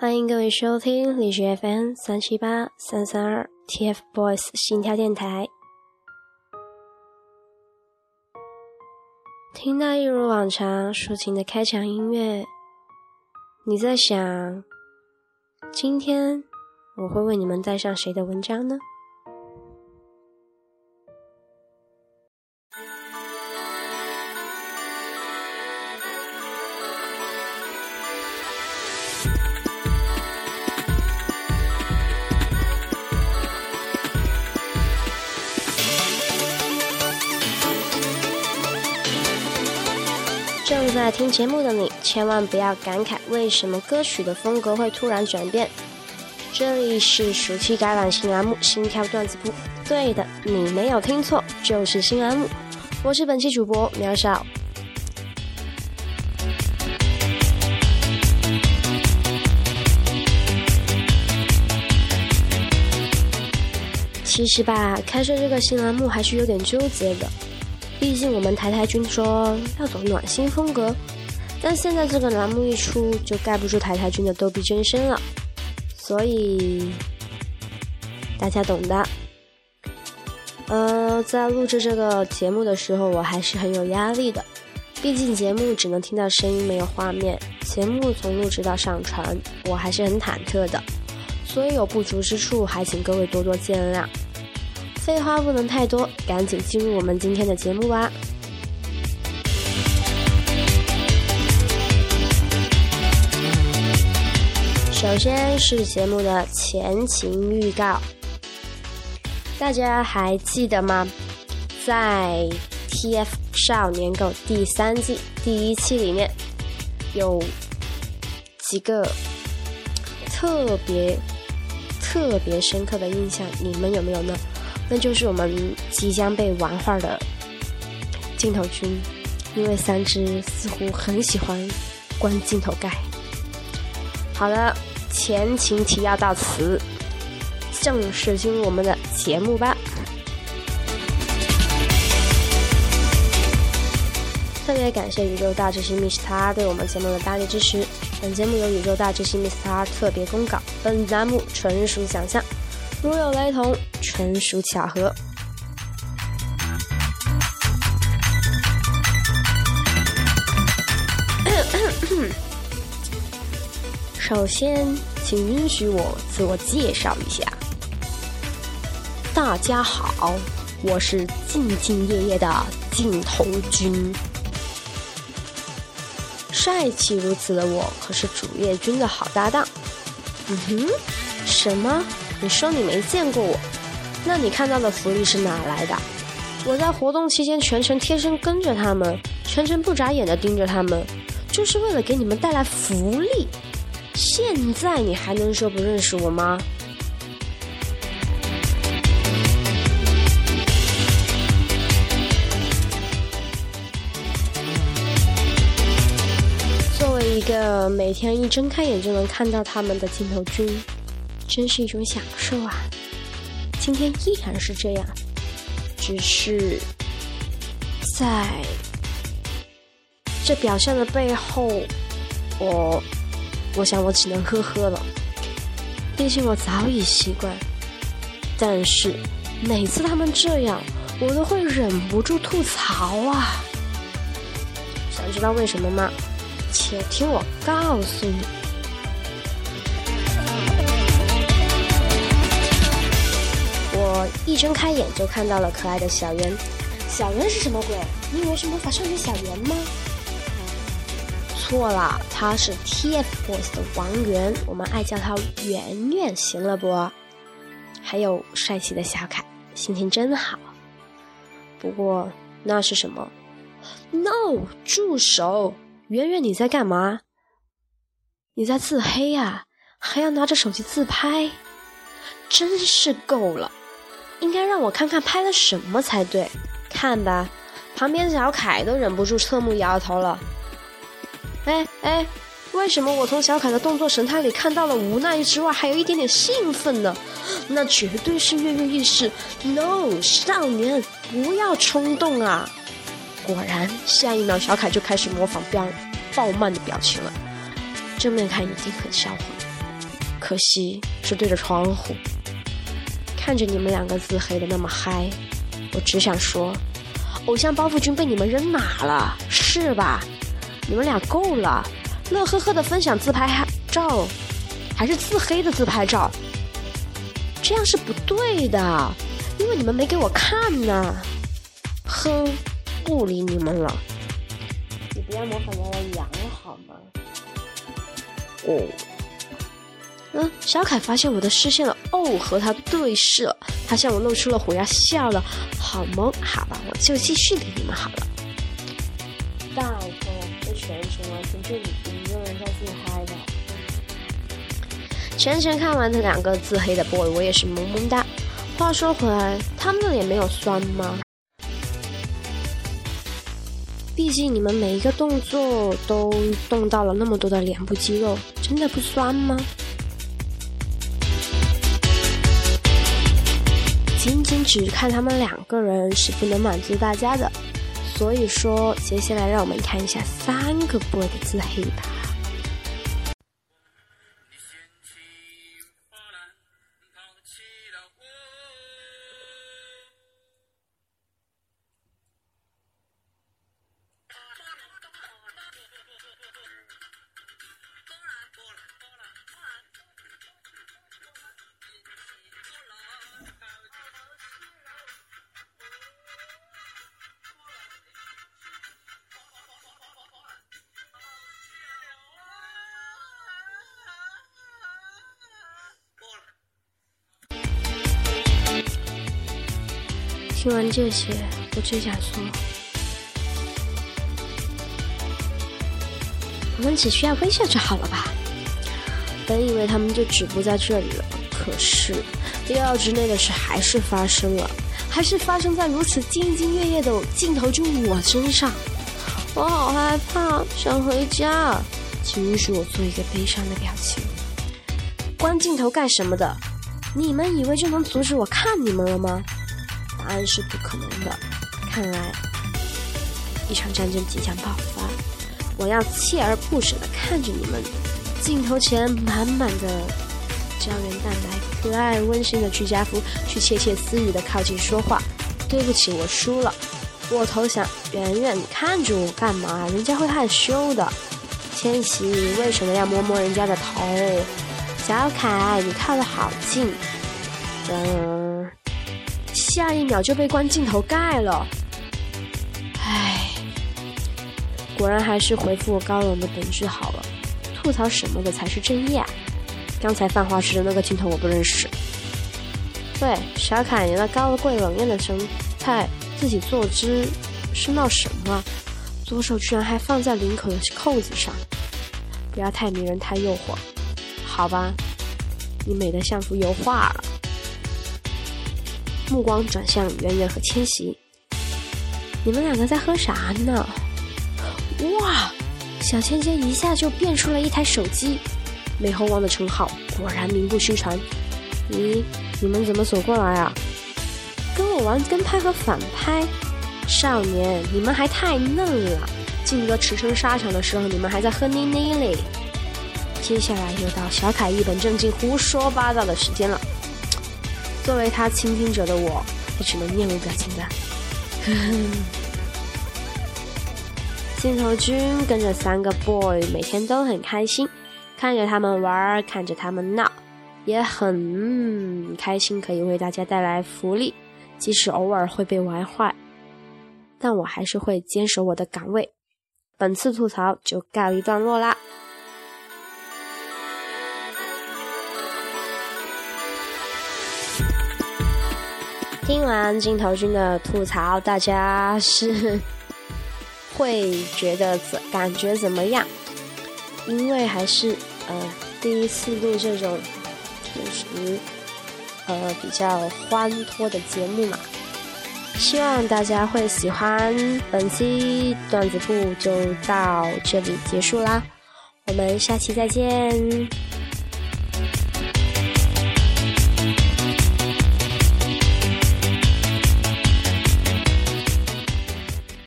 欢迎各位收听荔枝 FM 三七八三三二 TFBOYS 心跳电台。听到一如往常抒情的开场音乐，你在想，今天我会为你们带上谁的文章呢？听节目的你，千万不要感慨为什么歌曲的风格会突然转变。这里是暑期改版新栏目《心跳段子铺》，对的，你没有听错，就是新栏目。我是本期主播苗少。其实吧，开设这个新栏目还是有点纠结的。毕竟我们台台君说要走暖心风格，但现在这个栏目一出，就盖不住台台君的逗比真身了，所以大家懂的。呃，在录制这个节目的时候，我还是很有压力的，毕竟节目只能听到声音，没有画面。节目从录制到上传，我还是很忐忑的，所以有不足之处，还请各位多多见谅。废话不能太多，赶紧进入我们今天的节目吧。首先是节目的前情预告，大家还记得吗？在《TF 少年狗》第三季第一期里面，有几个特别特别深刻的印象，你们有没有呢？那就是我们即将被玩坏的镜头君，因为三只似乎很喜欢关镜头盖。好了，前情提要到此，正式进入我们的节目吧。特别感谢宇宙大之星 Mr 对我们节目的大力支持。本节目由宇宙大之星 Mr 特别公告，本栏目纯属想象。如有雷同，纯属巧合。首先，请允许我自我介绍一下。大家好，我是兢兢业业的镜头君。帅气如此的我，可是主页君的好搭档。嗯哼，什么？你说你没见过我，那你看到的福利是哪来的？我在活动期间全程贴身跟着他们，全程不眨眼的盯着他们，就是为了给你们带来福利。现在你还能说不认识我吗？作为一个每天一睁开眼就能看到他们的镜头君。真是一种享受啊！今天依然是这样，只是在这表现的背后，我我想我只能呵呵了。毕竟我早已习惯，但是每次他们这样，我都会忍不住吐槽啊！想知道为什么吗？且听我告诉你。我一睁开眼就看到了可爱的小圆，小圆是什么鬼？你以为是魔法少女小圆吗？错了，他是 TFBOYS 的王源，我们爱叫他圆圆，行了不？还有帅气的小凯，心情真好。不过那是什么？No，住手！圆圆你在干嘛？你在自黑呀？还要拿着手机自拍，真是够了！应该让我看看拍了什么才对，看吧，旁边的小凯都忍不住侧目摇头了。哎哎，为什么我从小凯的动作神态里看到了无奈之外，还有一点点兴奋呢？那绝对是跃跃欲试。No，少年，不要冲动啊！果然，下一秒小凯就开始模仿彪爆慢的表情了，正面看一定很销魂。可惜是对着窗户。看着你们两个自黑的那么嗨，我只想说，偶像包袱君被你们扔哪了？是吧？你们俩够了，乐呵呵的分享自拍照，还是自黑的自拍照？这样是不对的，因为你们没给我看呢。哼，不理你们了。你不要模仿杨洋好吗？哦。嗯，小凯发现我的视线了，哦，和他对视了，他向我露出了虎牙笑了，好萌，好吧，我就继续理你们好了。拜托，这全程完全就你一个人在自嗨的。全程看完这两个自黑的 boy，我也是萌萌哒。话说回来，他们的脸没有酸吗？毕竟你们每一个动作都动到了那么多的脸部肌肉，真的不酸吗？仅仅只看他们两个人是不能满足大家的，所以说，接下来让我们看一下三个 boy 的自黑吧。听完这些，我只想说，我们只需要微笑就好了吧。本以为他们就止步在这里了，可是意料之内的事还是发生了，还是发生在如此兢兢业业的镜头中我身上。我好害怕，想回家。请允许我做一个悲伤的表情。关镜头干什么的？你们以为就能阻止我看你们了吗？答案是不可能的。看来一场战争即将爆发，我要锲而不舍地看着你们。镜头前满满的胶原蛋白，可爱温馨的居家服，去窃窃私语的靠近说话。对不起，我输了，我投降。圆圆，你看着我干嘛？人家会害羞的。千玺，你为什么要摸摸人家的头？小凯，你靠得好近。嗯。下一秒就被关镜头盖了，唉，果然还是回复我高冷的本质好了。吐槽什么的才是正义啊！刚才犯花痴的那个镜头我不认识。喂，小凯，你那高贵冷艳的神态，自己坐姿是闹什么？左手居然还放在领口的扣子上，不要太迷人，太诱惑。好吧，你美得像幅油画了。目光转向圆圆和千玺，你们两个在喝啥呢？哇，小千千一下就变出了一台手机，美猴王的称号果然名不虚传。咦，你们怎么走过来啊？跟我玩跟拍和反拍？少年，你们还太嫩了。靖哥驰骋沙场的时候，你们还在喝妮妮嘞。接下来又到小凯一本正经胡说八道的时间了。作为他倾听者的我，也只能面无表情的。镜头君跟着三个 boy，每天都很开心，看着他们玩，看着他们闹，也很开心，可以为大家带来福利。即使偶尔会被玩坏，但我还是会坚守我的岗位。本次吐槽就告一段落啦。听完镜头君的吐槽，大家是会觉得怎感觉怎么样？因为还是呃第一次录这种平时呃比较欢脱的节目嘛，希望大家会喜欢。本期段子铺就到这里结束啦，我们下期再见。